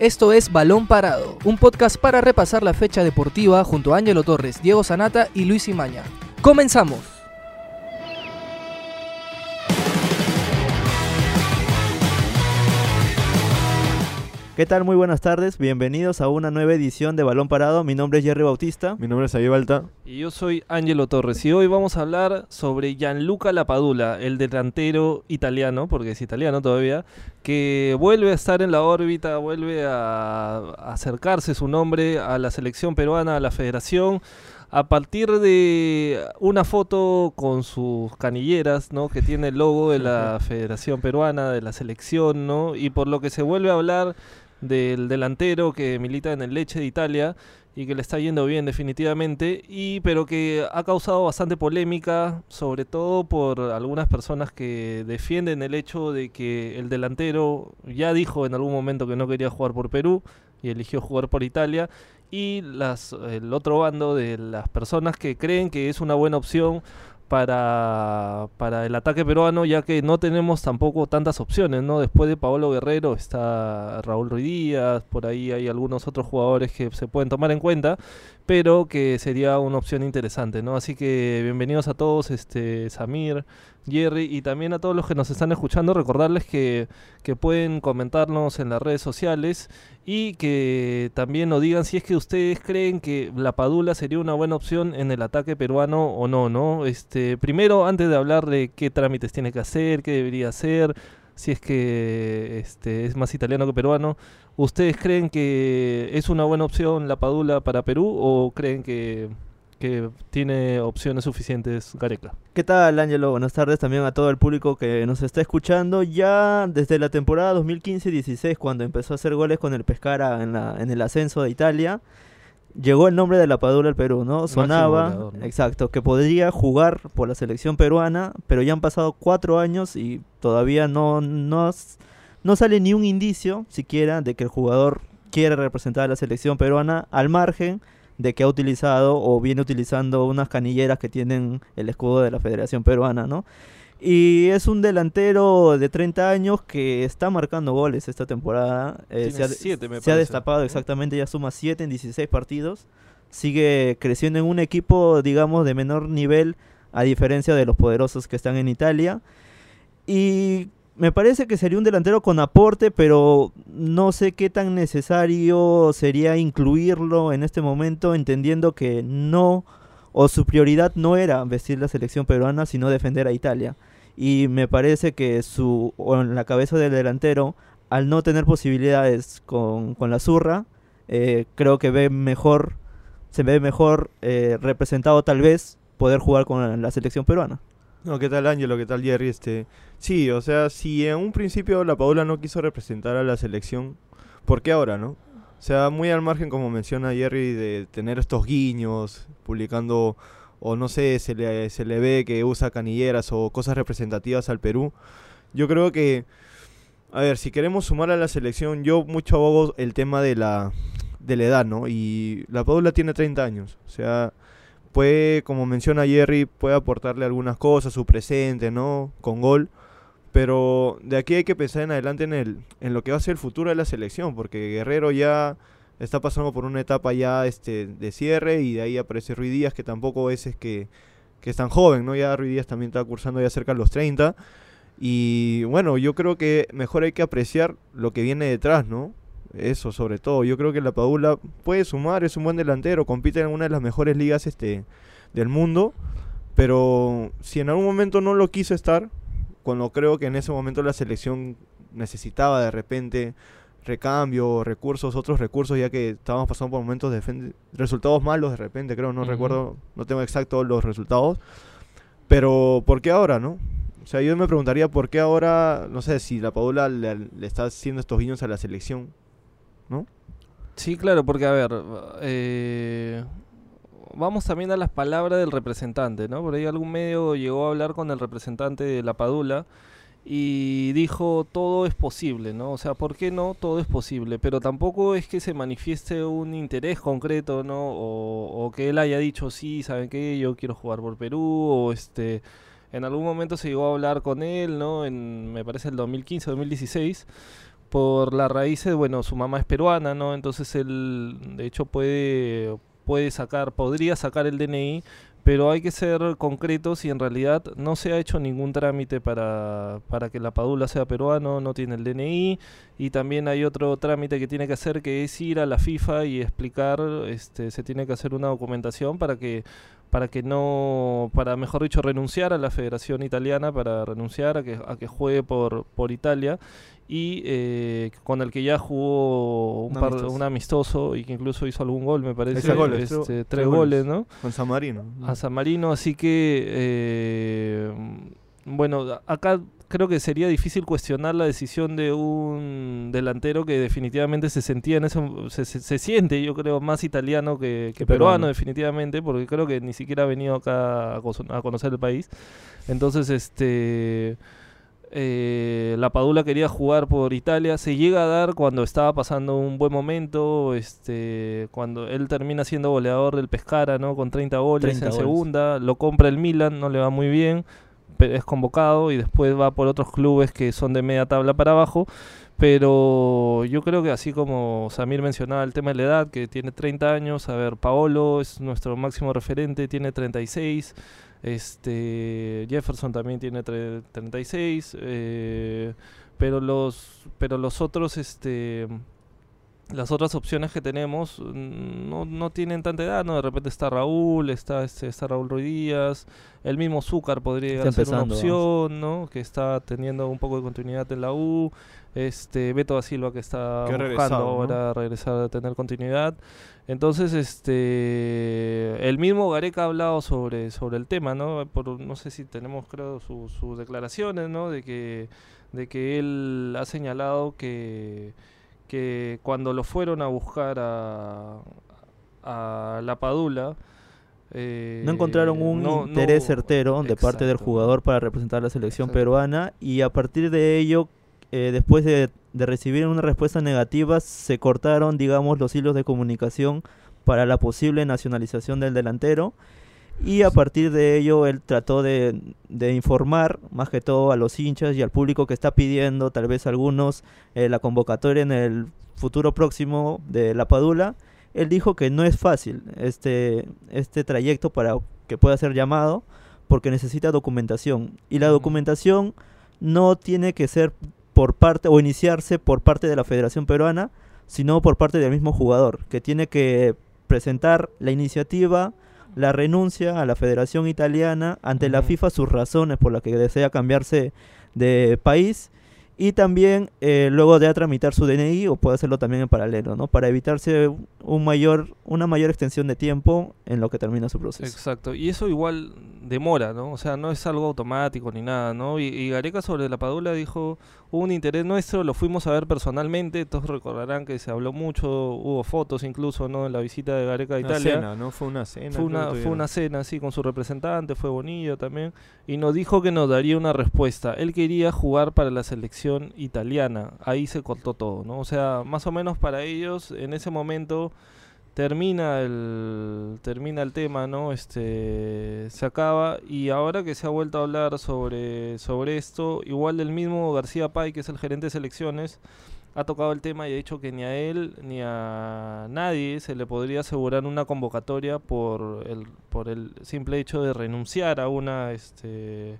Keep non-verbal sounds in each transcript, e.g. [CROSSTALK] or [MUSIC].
Esto es Balón Parado, un podcast para repasar la fecha deportiva junto a Ángelo Torres, Diego Sanata y Luis Imaña. ¡Comenzamos! ¿Qué tal? Muy buenas tardes. Bienvenidos a una nueva edición de Balón Parado. Mi nombre es Jerry Bautista. Mi nombre es Balta. Y yo soy Angelo Torres. Y hoy vamos a hablar sobre Gianluca Lapadula, el delantero italiano, porque es italiano todavía, que vuelve a estar en la órbita, vuelve a acercarse su nombre a la selección peruana, a la federación a partir de una foto con sus canilleras, ¿no? Que tiene el logo de la Federación Peruana, de la selección, ¿no? Y por lo que se vuelve a hablar del delantero que milita en el Leche de Italia y que le está yendo bien definitivamente, y pero que ha causado bastante polémica, sobre todo por algunas personas que defienden el hecho de que el delantero ya dijo en algún momento que no quería jugar por Perú y eligió jugar por Italia, y las, el otro bando de las personas que creen que es una buena opción para, para el ataque peruano, ya que no tenemos tampoco tantas opciones, ¿no? Después de Paolo Guerrero está Raúl Ruiz Díaz, por ahí hay algunos otros jugadores que se pueden tomar en cuenta, pero que sería una opción interesante, ¿no? Así que bienvenidos a todos, este Samir, Jerry y también a todos los que nos están escuchando, recordarles que, que pueden comentarnos en las redes sociales y que también nos digan si es que ustedes creen que la Padula sería una buena opción en el ataque peruano o no, ¿no? Este, primero, antes de hablar de qué trámites tiene que hacer, qué debería hacer, si es que este, es más italiano que peruano, ¿ustedes creen que es una buena opción la Padula para Perú o creen que que tiene opciones suficientes Gareca. ¿Qué tal, Ángelo? Buenas tardes también a todo el público que nos está escuchando. Ya desde la temporada 2015-16, cuando empezó a hacer goles con el Pescara en, la, en el ascenso de Italia, llegó el nombre de la Padula al Perú, ¿no? Sonaba, exacto, que podría jugar por la selección peruana, pero ya han pasado cuatro años y todavía no, no, no sale ni un indicio siquiera de que el jugador quiere representar a la selección peruana al margen de que ha utilizado o viene utilizando unas canilleras que tienen el escudo de la Federación Peruana, ¿no? Y es un delantero de 30 años que está marcando goles esta temporada. Eh, se, ha, se ha, destapado exactamente, ya suma 7 en 16 partidos. Sigue creciendo en un equipo, digamos, de menor nivel, a diferencia de los poderosos que están en Italia. Y me parece que sería un delantero con aporte, pero no sé qué tan necesario sería incluirlo en este momento, entendiendo que no, o su prioridad no era vestir la selección peruana, sino defender a Italia. Y me parece que su, o en la cabeza del delantero, al no tener posibilidades con, con la zurra, eh, creo que ve mejor, se ve mejor eh, representado tal vez poder jugar con la selección peruana. No, ¿qué tal Ángelo? ¿Qué tal Jerry? Este, sí, o sea, si en un principio la Paula no quiso representar a la selección, ¿por qué ahora, no? O sea, muy al margen, como menciona Jerry, de tener estos guiños, publicando, o no sé, se le, se le ve que usa canilleras o cosas representativas al Perú. Yo creo que, a ver, si queremos sumar a la selección, yo mucho abogo el tema de la, de la edad, ¿no? Y la Paula tiene 30 años, o sea puede, como menciona Jerry, puede aportarle algunas cosas, su presente, ¿no? Con gol. Pero de aquí hay que pensar en adelante en, el, en lo que va a ser el futuro de la selección, porque Guerrero ya está pasando por una etapa ya este, de cierre y de ahí aparece Ruiz Díaz, que tampoco es, es que, que es tan joven, ¿no? Ya Ruiz Díaz también está cursando ya cerca de los 30. Y bueno, yo creo que mejor hay que apreciar lo que viene detrás, ¿no? Eso sobre todo. Yo creo que la Padula puede sumar, es un buen delantero, compite en una de las mejores ligas este, del mundo. Pero si en algún momento no lo quiso estar, cuando creo que en ese momento la selección necesitaba de repente recambio, recursos, otros recursos, ya que estábamos pasando por momentos de resultados malos de repente, creo, no recuerdo, no tengo exactos los resultados. Pero, ¿por qué ahora, no? O sea, yo me preguntaría por qué ahora, no sé, si la Padula le, le está haciendo estos guiños a la selección, ¿no? Sí, claro, porque a ver, eh, vamos también a las palabras del representante, ¿no? Por ahí algún medio llegó a hablar con el representante de la Padula y dijo todo es posible, ¿no? O sea, ¿por qué no? Todo es posible, pero tampoco es que se manifieste un interés concreto, ¿no? O, que él haya dicho, sí, ¿saben qué? Yo quiero jugar por Perú, o este... En algún momento se llegó a hablar con él, ¿no? En, me parece, el 2015 2016 por las raíces, bueno, su mamá es peruana, ¿no? Entonces él, de hecho, puede, puede sacar, podría sacar el DNI, pero hay que ser concretos y en realidad no se ha hecho ningún trámite para, para que la Padula sea peruano, no tiene el DNI y también hay otro trámite que tiene que hacer que es ir a la FIFA y explicar, este, se tiene que hacer una documentación para que para que no, para mejor dicho, renunciar a la Federación Italiana, para renunciar a que, a que juegue por, por Italia y eh, con el que ya jugó un, Un par, amistoso. un amistoso y que incluso hizo algún gol, me parece, goles, este, tres tres goles. goles, ¿no? Con San Marino. a San Marino, así que eh, bueno, acá creo que sería difícil cuestionar la decisión de un delantero que definitivamente se sentía en ese se, se- se siente, yo creo, más italiano que, peruano, peruano. definitivamente, porque creo que ni siquiera ha venido acá a, conocer el país. Entonces, este eh, la Padula quería jugar por Italia, se llega a dar cuando estaba pasando un buen momento, este, cuando él termina siendo goleador del Pescara, ¿no? Con 30 goles 30 en goles. segunda, lo compra el Milan, no le va muy bien, es convocado y después va por otros clubes que son de media tabla para abajo, pero yo creo que así como Samir mencionaba el tema de la edad, que tiene 30 años, a ver, Paolo es nuestro máximo referente, tiene 36, este Jefferson también tiene tre- 36, eh, pero los pero los otros este las otras opciones que tenemos mm, no, no tienen tanta edad, ¿no? De repente está Raúl, está este, está Raúl Ruiz Díaz, el mismo Zúcar podría Está ser una opción, ¿no? Que está teniendo un poco de continuidad en la U, este Beto da Silva que está Que buscando regresado, ¿no? ahora regresar a tener continuidad. Entonces, este el mismo Gareca ha hablado sobre, sobre el tema, ¿no? Por, no sé si tenemos, creo, su- sus declaraciones, ¿no? De que, de que él ha señalado que, que cuando lo fueron a buscar a, a la Padula, eh, No encontraron un no- no- interés certero de parte del jugador para representar la selección Exacto. peruana y a partir de ello, eh, después de, de recibir una respuesta negativa, se cortaron, digamos, los hilos de comunicación para la posible nacionalización del delantero y a partir de ello él trató de, de informar más que todo a los hinchas y al público que está pidiendo tal vez algunos eh, la convocatoria en el futuro próximo de la Padula. Él dijo que no es fácil este, este trayecto para que pueda ser llamado porque necesita documentación. Y la documentación no tiene que ser por parte o iniciarse por parte de la Federación Peruana sino por parte del mismo jugador que tiene que presentar la iniciativa la renuncia a la Federación Italiana ante la. FIFA sus razones por las que desea cambiarse de país y también eh, luego de tramitar su DNI o puede hacerlo también en paralelo, ¿no? Para evitarse un mayor, una mayor extensión de tiempo en lo que termina su proceso. Exacto, y eso igual demora, ¿no? O sea, no es algo automático ni nada, ¿no? Y, y Gareca sobre la Padula dijo, hubo un interés nuestro, lo fuimos a ver personalmente, todos recordarán que se habló mucho, hubo fotos incluso, ¿no? En la visita de Gareca a Una Italia. cena, ¿no? Fue una cena. Fue una, fue una cena así con su representante, fue Bonillo también, y nos dijo que nos daría una respuesta. Él quería jugar para la selección italiana, ahí se cortó todo, ¿no? O sea, más o menos para ellos en ese momento termina el termina el tema, ¿no? Este se acaba y ahora que se ha vuelto a hablar sobre sobre esto, igual el mismo García Pay, que es el gerente de selecciones, ha tocado el tema y ha dicho que ni a él ni a nadie se le podría asegurar una convocatoria por el por el simple hecho de renunciar a una este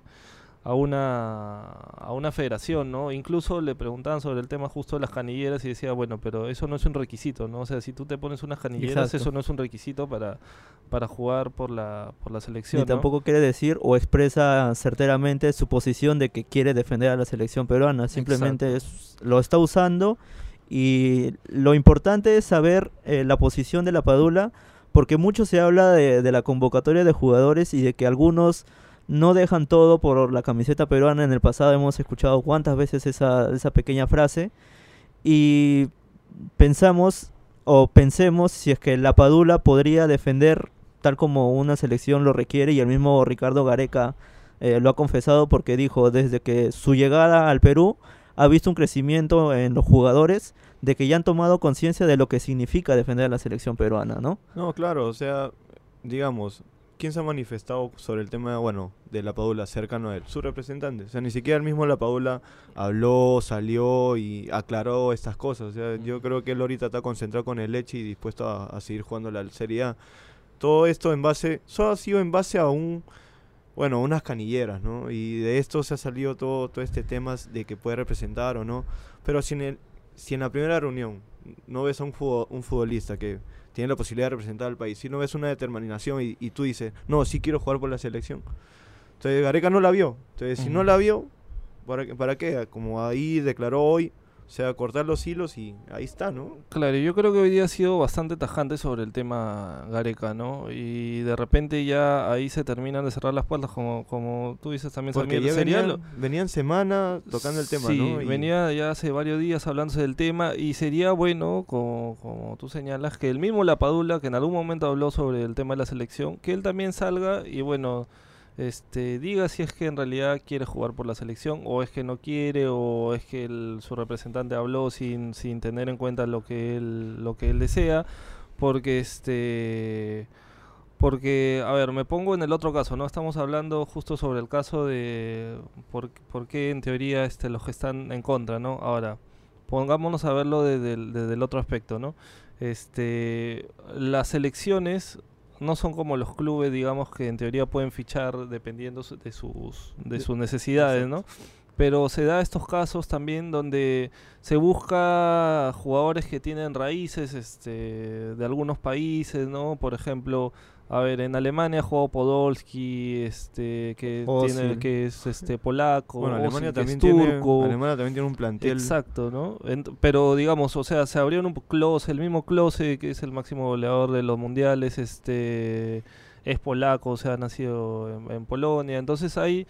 a una a una federación, ¿no? Incluso le preguntaban sobre el tema justo de las canilleras y decía, bueno, pero eso no es un requisito, ¿no? O sea, si tú te pones unas canilleras, Exacto. eso no es un requisito para para jugar por la por la selección, ¿no? tampoco quiere decir o expresa certeramente su posición de que quiere defender a la selección peruana. Simplemente es- lo está usando y lo importante es saber eh, la posición de la Padula porque mucho se habla de, de la convocatoria de jugadores y de que algunos no dejan todo por la camiseta peruana. En el pasado hemos escuchado cuántas veces esa, esa pequeña frase y pensamos o pensemos si es que la Padula podría defender tal como una selección lo requiere y el mismo Ricardo Gareca eh, lo ha confesado porque dijo desde que su llegada al Perú ha visto un crecimiento en los jugadores de que ya han tomado conciencia de lo que significa defender a la selección peruana, ¿no? No, claro, o sea, digamos, ¿quién se ha manifestado sobre el tema, bueno, de la Padula cercano a él? Su representante. O sea, ni siquiera el mismo la Padula habló, salió y aclaró estas cosas. O sea, yo creo que él ahorita está concentrado con el Leche y dispuesto a, a seguir jugando la Serie A. Todo esto en base, solo ha sido en base a un, bueno, unas canilleras, ¿no? Y de esto se ha salido todo, todo este tema de que puede representar o no. Pero si en, el, si en la primera reunión no ves a un, un futbolista que tiene la posibilidad de representar al país, si no ves una determinación y, y tú dices, no, sí quiero jugar por la selección. Entonces Gareca no la vio. Entonces, si no la vio, ¿para, qué- ¿para qué? Como ahí declaró hoy, o sea, cortar los hilos y ahí está, ¿no? Claro, yo creo que hoy día ha sido bastante tajante sobre el tema Gareca, ¿no? Y de repente ya ahí se terminan de cerrar las puertas, como, como tú dices también, Porque Samir. ya Sería venían, lo- venían semana tocando el tema, sí, ¿no? Y- venía ya hace varios días hablándose del tema y sería bueno, como, como tú señalas, que el mismo Lapadula, que en algún momento habló sobre el tema de la selección, que él también salga y bueno, este diga si es que en realidad quiere jugar por la selección o es que no quiere o es que su representante habló sin, sin tener en cuenta lo que él lo que él desea porque este porque, a ver, me pongo en el otro caso, ¿no? Estamos hablando justo sobre el caso de por, por qué en teoría este, los que están en contra, ¿no? Ahora, pongámonos a verlo desde el, desde el otro aspecto, ¿no? Este, las elecciones no son como los clubes, digamos, que en teoría pueden fichar dependiendo de sus, De- sus necesidades, ¿no? Pero se da estos casos también donde se busca jugadores que tienen raíces este, de algunos países, ¿no? Por ejemplo, a ver, en Alemania ha jugado Podolski, este, que tiene, Ozil. que es este polaco, Bueno, Ozil, Alemania que es también, tiene, turco. Alemania también tiene un plantel. Exacto, ¿no? Pero digamos, o sea, se abrieron un close, el mismo Klose, que es el máximo goleador de los mundiales, este es polaco, o sea, ha nacido en, en Polonia. Entonces hay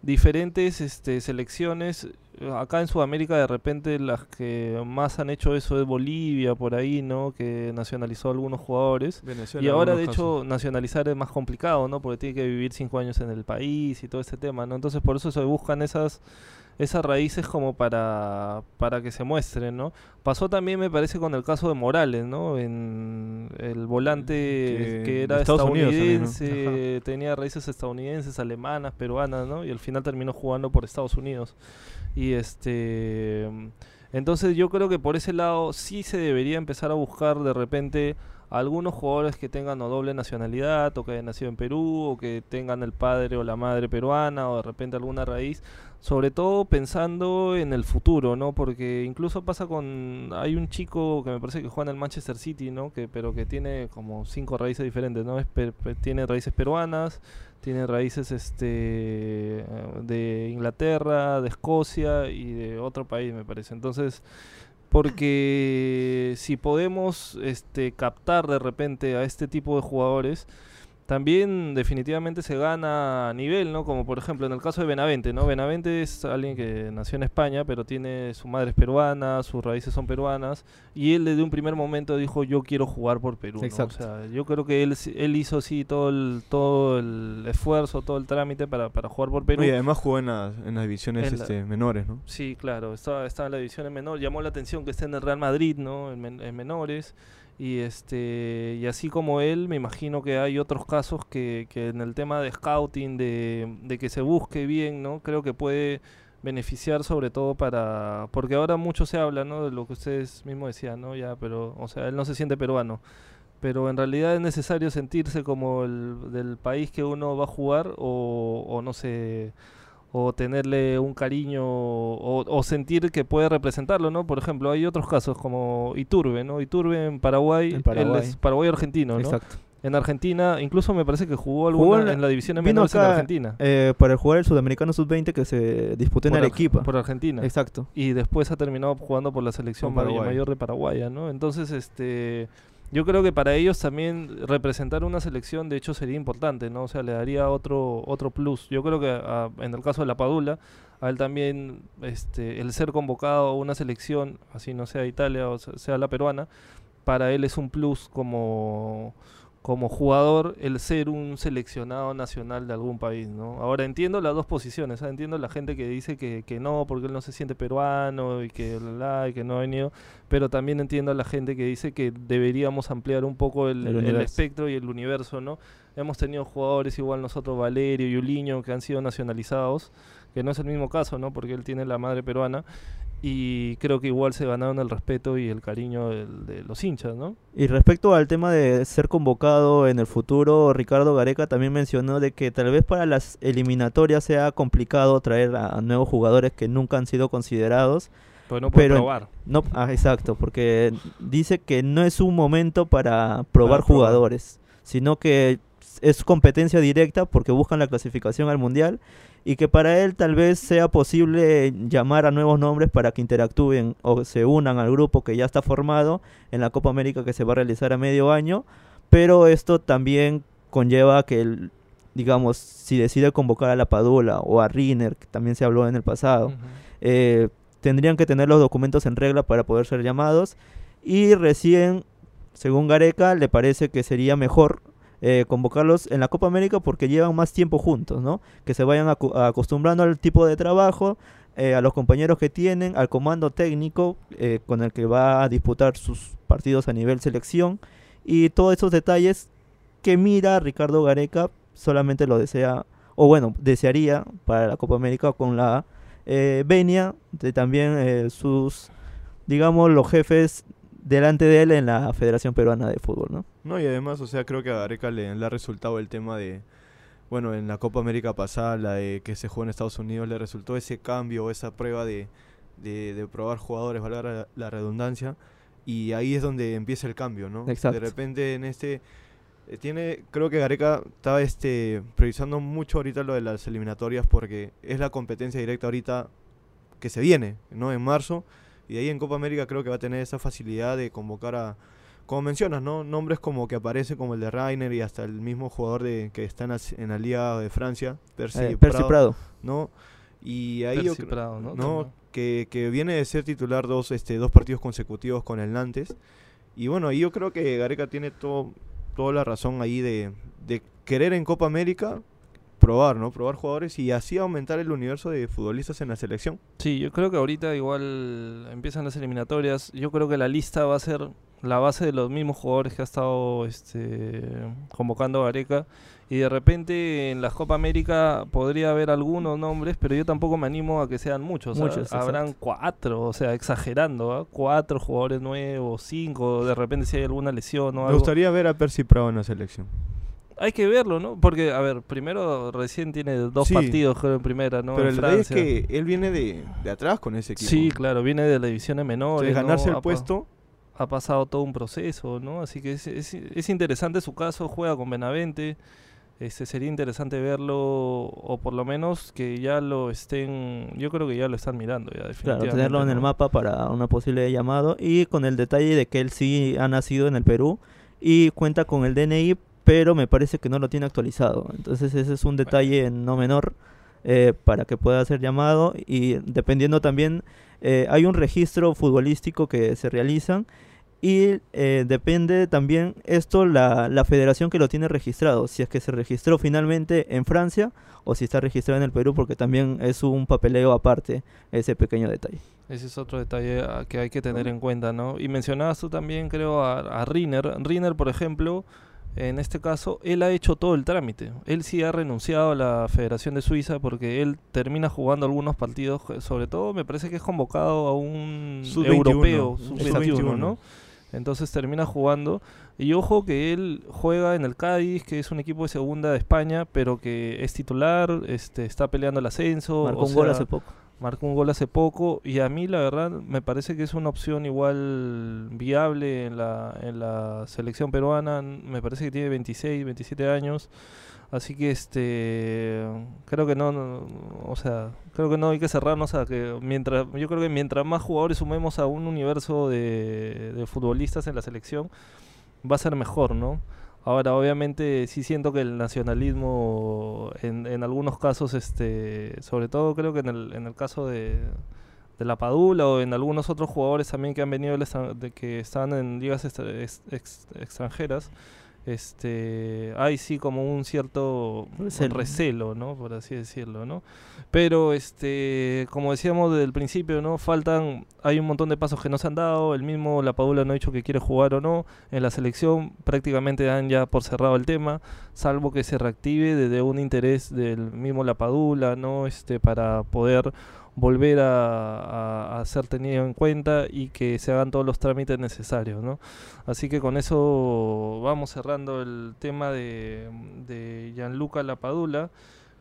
diferentes este, selecciones. Acá en Sudamérica de repente las que más han hecho eso es Bolivia, por ahí, ¿no? Que nacionalizó algunos jugadores. Venezuela Y ahora, de hecho, casos. nacionalizar es más complicado, ¿no? Porque tiene que vivir cinco años en el país y todo este tema, ¿no? Entonces, por eso se buscan esas esas raíces como para, para que se muestren, ¿no? Pasó también, me parece, con el caso de Morales, ¿no? En el volante Que- que, era Estados Unidos también, ¿no? estadounidense, tenía raíces estadounidenses, alemanas, peruanas, ¿no? Y al final terminó jugando por Estados Unidos. Y este... Entonces yo creo que por ese lado sí se debería empezar a buscar de repente algunos jugadores que tengan o doble nacionalidad o que hayan nacido en Perú o que tengan el padre o la madre peruana o de repente alguna raíz, sobre todo pensando en el futuro, ¿no? Porque incluso pasa con hay un chico que me parece que juega en el Manchester City, ¿no? Que pero que tiene como cinco raíces diferentes, ¿no? Es per- tiene raíces peruanas, tiene raíces este eh, de Inglaterra, de Escocia y de otro país, me parece. Entonces, porque si podemos este captar de repente a este tipo de jugadores, también definitivamente se gana a nivel, ¿no? Como por ejemplo en el caso de Benavente, ¿no? Benavente es alguien que nació en España, pero tiene su madre es peruana, sus raíces son peruanas, y él desde un primer momento dijo yo quiero jugar por Perú, ¿no? Exacto. O sea, yo creo que él, él hizo sí todo el, todo el esfuerzo, todo el trámite para, para jugar por Perú. No, y además jugó en las, en las divisiones En la- este, menores, ¿no? Sí, claro, estaba, estaba en la división en menor, llamó la atención que esté en el Real Madrid, ¿no? En, men- en menores. Y este y así como él, me imagino que hay otros casos que, que en el tema de scouting, de, de que se busque bien, ¿no? Creo que puede beneficiar sobre todo para... Porque ahora mucho se habla, ¿no? De lo que ustedes mismos decían, ¿no? Ya, pero, o sea, él no se siente peruano. Pero en realidad es necesario sentirse como el del país que uno va a jugar o, o no sé o tenerle un cariño o, o sentir que puede representarlo, ¿no? Por ejemplo, hay otros casos como Iturbe, ¿no? Iturbe en Paraguay, En él Paraguay. paraguay-argentino, ¿no? Exacto. En Argentina, incluso me parece que jugó, Jugó alguna, en la- en la división de menores en acá, Argentina. Eh, para jugar el Sudamericano Sub-20 que se disputó en Por Arequipa. Por Argentina. Exacto. y después ha terminado jugando por la selección Paraguay. mayor de Paraguay, ¿no? Entonces, este, yo creo que para ellos también representar una selección, de hecho, sería importante, ¿no? O sea, le daría otro otro plus. Yo creo que a- en el caso de la Padula, a él también, este, el ser convocado a una selección, así no sea Italia o se- sea la peruana, para él es un plus como como jugador el ser un seleccionado nacional de algún país, ¿no? Ahora entiendo las dos posiciones, ¿ah? entiendo la gente que dice que, que no, porque él no se siente peruano y que, bla, y que no ha venido, pero también entiendo a la gente que dice que deberíamos ampliar un poco el, El espectro y el universo, ¿no? Hemos tenido jugadores igual nosotros, Valerio y Uliño, que han sido nacionalizados, que no es el mismo caso, ¿no? Porque él tiene la madre peruana y creo que igual se ganaron el respeto y el cariño de los hinchas, ¿no? Y respecto al tema de ser convocado en el futuro, Ricardo Gareca también mencionó de que tal vez para las eliminatorias sea complicado traer a, a nuevos jugadores que nunca han sido considerados. Pero no puede Pero- probar. No, ah, exacto, porque dice que no es un momento para probar probar. jugadores, sino que es competencia directa porque buscan la clasificación al mundial y que para él tal vez sea posible llamar a nuevos nombres para que interactúen o se unan al grupo que ya está formado en la Copa América que se va a realizar a medio año, pero esto también conlleva que el digamos, si decide convocar a la Padula o a Riner, que también se habló en el pasado, Ujú. eh, tendrían que tener los documentos en regla para poder ser llamados. Y recién, según Gareca, le parece que sería mejor eh, convocarlos en la Copa América porque llevan más tiempo juntos, ¿no? Que se vayan acu- acostumbrando al tipo de trabajo, eh, a los compañeros que tienen, al comando técnico eh, con el que va a disputar sus partidos a nivel selección y todos esos detalles que mira Ricardo Gareca solamente lo desea, o bueno, desearía para la Copa América con la eh, venia de también sus, digamos, los jefes delante de él en la Federación Peruana de Fútbol, ¿no? No, y además, o sea, creo que a Gareca le, le ha resultado el tema de, bueno, en la Copa América pasada, la de que se jugó en Estados Unidos, le resultó ese cambio, esa prueba de, de, de probar jugadores, valga la, la redundancia, y ahí es donde empieza el cambio, ¿no? Exacto. De repente en este, eh, tiene, creo que Gareca estaba este, previsando mucho ahorita lo de las eliminatorias porque es la competencia directa ahorita que se viene, ¿no? En marzo, y de ahí en Copa América creo que va a tener esa facilidad de convocar a, como mencionas, ¿no? Nombres como que aparecen como el de Rainer y hasta el mismo jugador de que está en la, en la Liga de Francia, Percy, Eh, Percy Prado, Prado. ¿no? Y ahí yo Percy cre- Prado, ¿no? Que, que viene de ser titular dos, este, dos partidos consecutivos con el Nantes. Y bueno, ahí yo creo que Gareca tiene todo, toda la razón ahí de, de querer en Copa América probar, ¿no? Probar jugadores y así aumentar el universo de futbolistas en la selección. Sí, yo creo que ahorita igual empiezan las eliminatorias. Yo creo que la lista va a ser la base de los mismos jugadores que ha estado este, convocando Gareca. Y de repente en la Copa América podría haber algunos nombres, pero yo tampoco me animo a que sean muchos. Muchos, Habrán cuatro, o sea, exagerando, ¿ah? cuatro jugadores nuevos, cinco, de repente si hay alguna lesión o Me algo. gustaría ver a Percy Prado en la selección. Hay que verlo, ¿no? Porque, a ver, primero recién tiene dos Sí. partidos creo, en primera, ¿no? Pero En el detalle es que él viene de, de atrás con ese equipo. Sí, claro, viene de las divisiones menores. ¿no? ganarse el puesto, ha pasado todo un proceso, ¿no? Así que es, es- es interesante su caso, juega con Benavente. Este, sería interesante verlo, o por lo menos que ya lo estén, yo creo que ya lo están mirando, ya Claro, definitivamente. tenerlo en el mapa para una posible llamado y con el detalle de que él sí ha nacido en el Perú y cuenta con el DNI, pero me parece que no lo tiene actualizado. Entonces ese es un detalle no menor eh, para que pueda ser llamado y dependiendo también, eh, hay un registro futbolístico que se realizan y eh, depende también esto la, la federación que lo tiene registrado, si es que se registró finalmente en Francia o si está registrado en el Perú, porque también es un papeleo aparte ese pequeño detalle. Ese es otro detalle ah, que hay que tener en cuenta, ¿no? Y mencionabas tú también, creo, a, a Riner. Riner, por ejemplo, en este caso, él ha hecho todo el trámite. Él sí ha renunciado a la Federación de Suiza porque él termina jugando algunos partidos, eh, sobre todo me parece que es convocado a un Sub-21, europeo, Sub-21. sub-21, ¿no? Entonces termina jugando. Y ojo que él juega en el Cádiz, que es un equipo de segunda de España, pero que es titular, este, está peleando el ascenso. Marcó o un gol hace poco. Marcó un gol hace poco y a mí la verdad me parece que es una opción igual viable en la, en la selección peruana, me parece que tiene 26, 27 años, así que este creo que no, o sea, creo que no hay que cerrarnos a que mientras yo creo que mientras más jugadores sumemos a un universo de futbolistas en la selección va a ser mejor, ¿no? Ahora, obviamente, sí siento que el nacionalismo, en, algunos casos, este, sobre todo creo que en el, en el caso de, de la Padula o en algunos otros jugadores también que han venido de que están en ligas ex- extranjeras, este hay sí como un cierto Recelo. recelo, ¿no? Por así decirlo, ¿no? Pero este, como decíamos desde el principio, ¿no? Faltan, hay un montón de pasos que no se han dado, el mismo La Padula no ha dicho que quiere jugar o no, en la selección prácticamente dan ya por cerrado el tema, salvo que se reactive desde un interés del mismo La Padula, ¿no? Este, para poder volver a, a- ser tenido en cuenta y que se hagan todos los trámites necesarios, ¿no? Así que con eso vamos cerrando el tema de, de Gianluca Lapadula.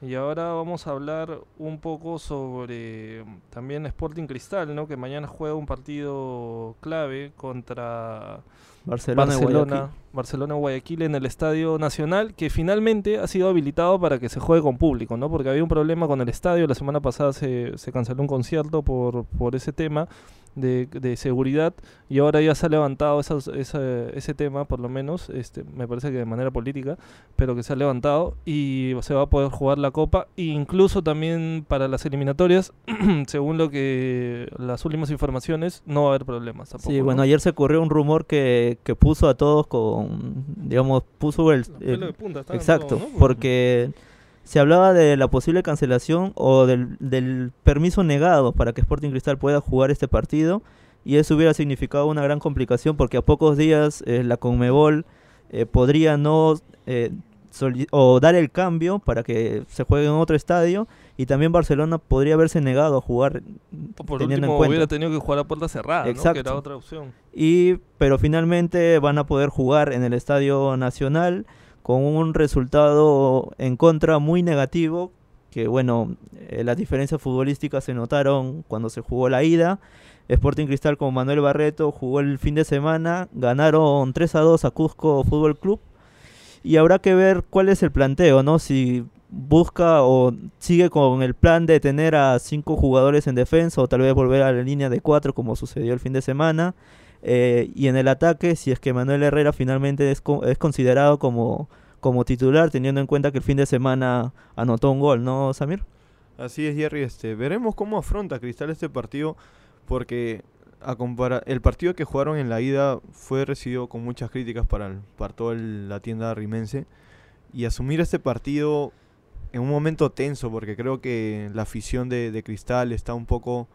Y ahora vamos a hablar un poco sobre también Sporting Cristal, ¿no? Que mañana juega un partido clave contra Barcelona, y Barcelona, Guayaquil. Barcelona Guayaquil en el Estadio Nacional, que finalmente ha sido habilitado para que se juegue con público, ¿no? Porque había un problema con el estadio, la semana pasada se, se canceló un concierto por, por ese tema de, de seguridad y ahora ya se ha levantado esos- esa- ese tema, por lo menos, este, me parece que de manera política, pero que se ha levantado y se va a poder jugar la Copa e incluso también para las eliminatorias, [CLEARS THROAT] según lo que las últimas informaciones, no va a haber problemas tampoco. Sí, ¿no? bueno, ayer se corrió un rumor que, que puso a todos con, digamos, puso el... Punta exacto, porque se hablaba de la posible cancelación o del, del permiso negado para que Sporting Cristal pueda jugar este partido y eso hubiera significado una gran complicación porque a pocos días eh, la Conmebol eh, podría no eh, o dar el cambio para que se juegue en otro estadio y también Barcelona podría haberse negado a jugar Por teniendo en cuenta. hubiera tenido que jugar a puerta cerrada, ¿no? que Exacto. era otra opción. y pero finalmente van a poder jugar en el Estadio Nacional con un resultado en contra muy negativo que bueno eh, las diferencias futbolísticas se notaron cuando se jugó la ida. Sporting Cristal con Manuel Barreto jugó el fin de semana ganaron 3 a 2 a Cusco Fútbol Club. Y habrá que ver cuál es el planteo no si busca o sigue con el plan de tener a cinco jugadores en defensa o tal vez volver a la línea de cuatro como sucedió el fin de semana eh, y en el ataque, si es que Manuel Herrera finalmente es, es considerado como, como titular, teniendo en cuenta que el fin de semana anotó un gol, ¿no, Samir? Así es, Jerry. Este, veremos cómo afronta Cristal este partido, porque a el partido que jugaron en la ida fue recibido con muchas críticas para, para toda la tienda rimense. Y asumir este partido en un momento tenso, porque creo que la afición de, de Cristal está un poco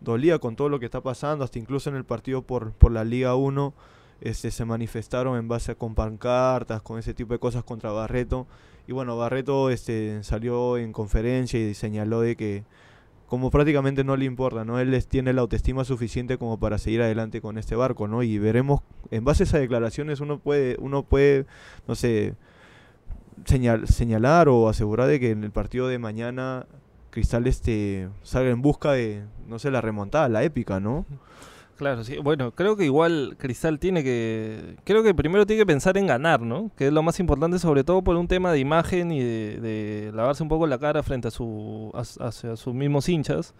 dolida con todo lo que está pasando, hasta incluso en el partido por, por la Liga 1. Este, se manifestaron en base a con pancartas, con ese tipo de cosas contra Barreto. Y bueno, Barreto este, salió en conferencia y señaló de que como prácticamente no le importa, ¿no? Él es- tiene la autoestima suficiente como para seguir adelante con este barco, ¿no? Y veremos, en base a esas declaraciones uno puede, uno puede, no sé, señal- señalar o asegurar de que en el partido de mañana Cristal este salga en busca de, no sé, la remontada, la épica, ¿no? [LAUGHS] Claro, sí. Bueno, creo que igual Cristal tiene que... Creo que primero tiene que pensar en ganar, ¿no? Que es lo más importante, sobre todo por un tema de imagen y de, de lavarse un poco la cara frente a, su, a- sus mismos hinchas.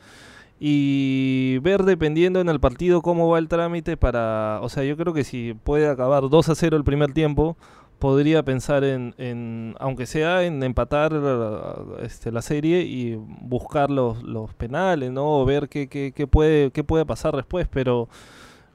Y ver dependiendo en el partido cómo va el trámite para... O sea, yo creo que si puede acabar 2 a 0 el primer tiempo, podría pensar en, en aunque sea en empatar este, la serie y buscar los, los penales, ¿no? O ver qué, qué, qué puede, qué puede pasar después, pero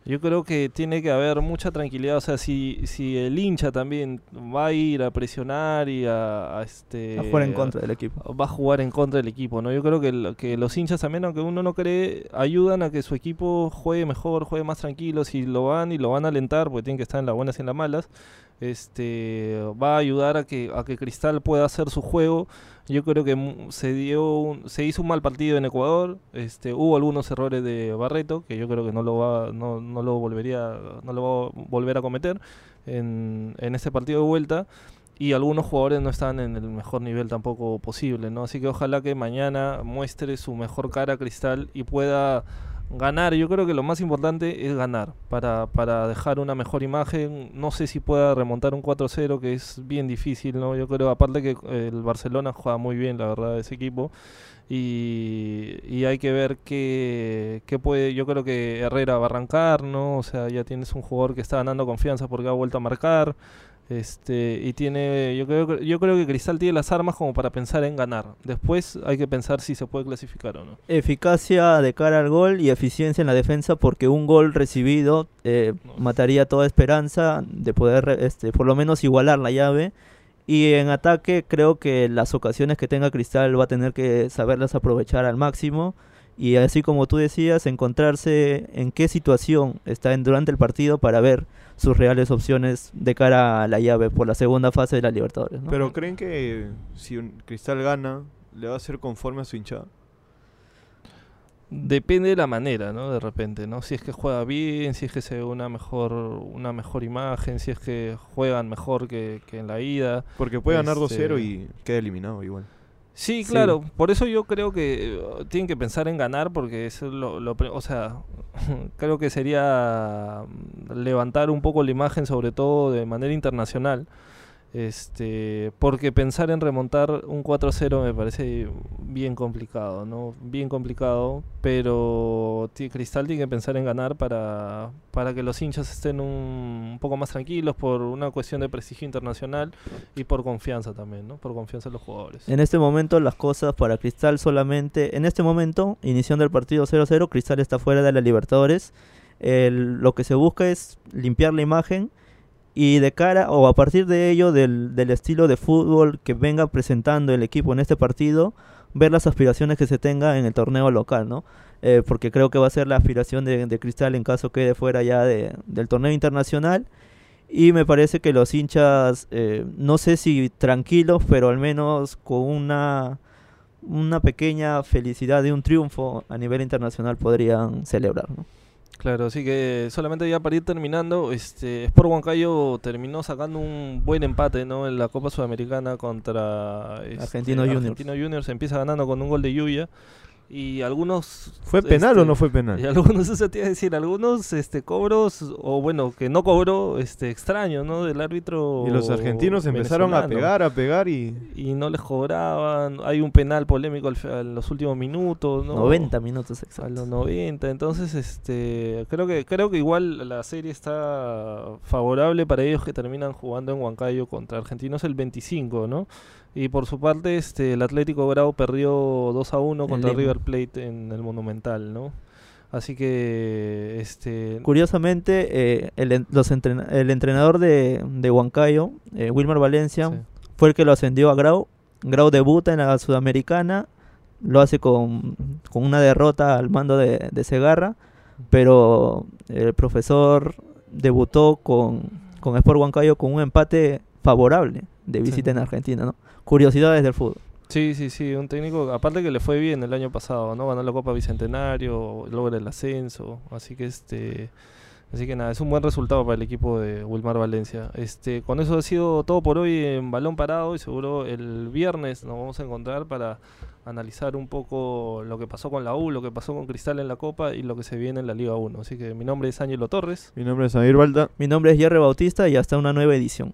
yo creo que tiene que haber mucha tranquilidad, o sea, si, si el hincha también va a ir a presionar y a, a, este... A jugar en contra del equipo. Va a jugar en contra del equipo, ¿no? Yo creo que, el- que los hinchas también, aunque uno no cree, ayudan a que su equipo juegue mejor, juegue más tranquilo, si lo van y lo van a alentar, porque tienen que estar en las buenas y en las malas, este va a ayudar a que a que Cristal pueda hacer su juego. Yo creo que se dio un- se hizo un mal partido en Ecuador, este hubo algunos errores de Barreto que yo creo que no lo va no, no lo volvería no lo a volver a cometer en, en este partido de vuelta y algunos jugadores no están en el mejor nivel tampoco posible, ¿no? Así que ojalá que mañana muestre su mejor cara Cristal y pueda ganar. Yo creo que lo más importante es ganar para, para dejar una mejor imagen. No sé si pueda remontar un 4-0, que es bien difícil, ¿no? Yo creo, aparte que eh, el Barcelona juega muy bien, la verdad, ese equipo. Y, y hay que ver qué, qué puede. Yo creo que Herrera va a arrancar, ¿no? O sea, ya tienes un jugador que está ganando confianza porque ha vuelto a marcar. Este, y tiene, yo creo, que- yo creo que Cristal tiene las armas como para pensar en ganar. Después hay que pensar si se puede clasificar o no. Eficacia de cara al gol y eficiencia en la defensa porque un gol recibido eh, No. mataría toda esperanza de poder este, por lo menos igualar la llave. Y en ataque creo que las ocasiones que tenga Cristal va a tener que saberlas aprovechar al máximo. Y así como tú decías, encontrarse en qué situación está en, durante el partido para ver sus reales opciones de cara a la llave por la segunda fase de la Libertadores. ¿no? Pero ¿creen que si un Cristal gana, le va a ser conforme a su hinchada? Depende de la manera, ¿no? De repente, ¿no? Si es que juega bien, si es que se ve una mejor, una mejor imagen, si es que juegan mejor que, que en la ida. Porque puede ganar Este- 2-0 y queda eliminado igual. Sí, Sí. claro. Por eso yo creo que eh, tienen que pensar en ganar porque eso es lo, lo o sea, [LAUGHS] creo que sería mm, levantar un poco la imagen, sobre todo de manera internacional. Este, porque pensar en remontar un 4-0 me parece bien complicado, ¿no? Bien complicado, pero Cristal tiene que pensar en ganar para, para que los hinchas estén un, un poco más tranquilos por una cuestión de prestigio internacional y por confianza también, ¿no? Por confianza en los jugadores. En este momento las cosas para Cristal solamente, en este momento, iniciando el partido 0-0, Cristal está fuera de la Libertadores. Lo que se busca es limpiar la imagen y de cara o a partir de ello del, del estilo de fútbol que venga presentando el equipo en este partido, ver las aspiraciones que se tenga en el torneo local, ¿no? Eh, porque creo que va a ser la aspiración de, de Cristal en caso quede fuera ya de- del torneo internacional. Y me parece que los hinchas, eh, no sé si tranquilos, pero al menos con una, una pequeña felicidad de un triunfo a nivel internacional podrían celebrar. ¿no? Claro, así que solamente ya para ir terminando, este Sport Huancayo terminó sacando un buen empate, ¿no? En la Copa Sudamericana contra este, Argentinos Juniors. Argentinos Juniors empieza ganando con un gol de Yuya y algunos ¿Fue penal este, o no fue penal? [LAUGHS] Y algunos, [LAUGHS] eso te iba a decir, algunos este cobros o bueno, que no cobró este extraño, ¿no? Del árbitro Y los argentinos empezaron a pegar, a pegar y... y no les cobraban. Hay un penal polémico al en los últimos minutos, ¿no? 90 minutos a exactos. los 90 entonces este creo que creo que igual la serie está favorable para ellos que terminan jugando en Huancayo contra Argentinos el 25 no y por su parte este el Atlético Grau perdió 2 a 1 En contra Lima. River Plate en el Monumental no así que este Curiosamente, eh, el, en- los entrena- el entrenador de, de Huancayo, eh, Wilmar Valencia, sí. fue el que lo ascendió a Grau. Grau debuta en la Sudamericana, lo hace con, con una derrota al mando de, de Segarra, pero el profesor debutó con, con Sport Huancayo con un empate favorable de visita Sí. en Argentina. ¿no? Curiosidades del fútbol. Sí, sí, sí, un técnico, aparte que le fue bien el año pasado, ¿no? Ganó la Copa Bicentenario, logra el ascenso, así que este así que nada, es un buen resultado para el equipo de Wilmar Valencia. Este, con eso ha sido todo por hoy en Balón Parado y seguro el viernes nos vamos a encontrar para analizar un poco lo que pasó con la U, lo que pasó con Cristal en la Copa y lo que se viene en la Liga 1. Así que mi nombre es Ángelo Torres. Mi nombre es Amir Balda. Mi nombre es Jerry Bautista y hasta una nueva edición.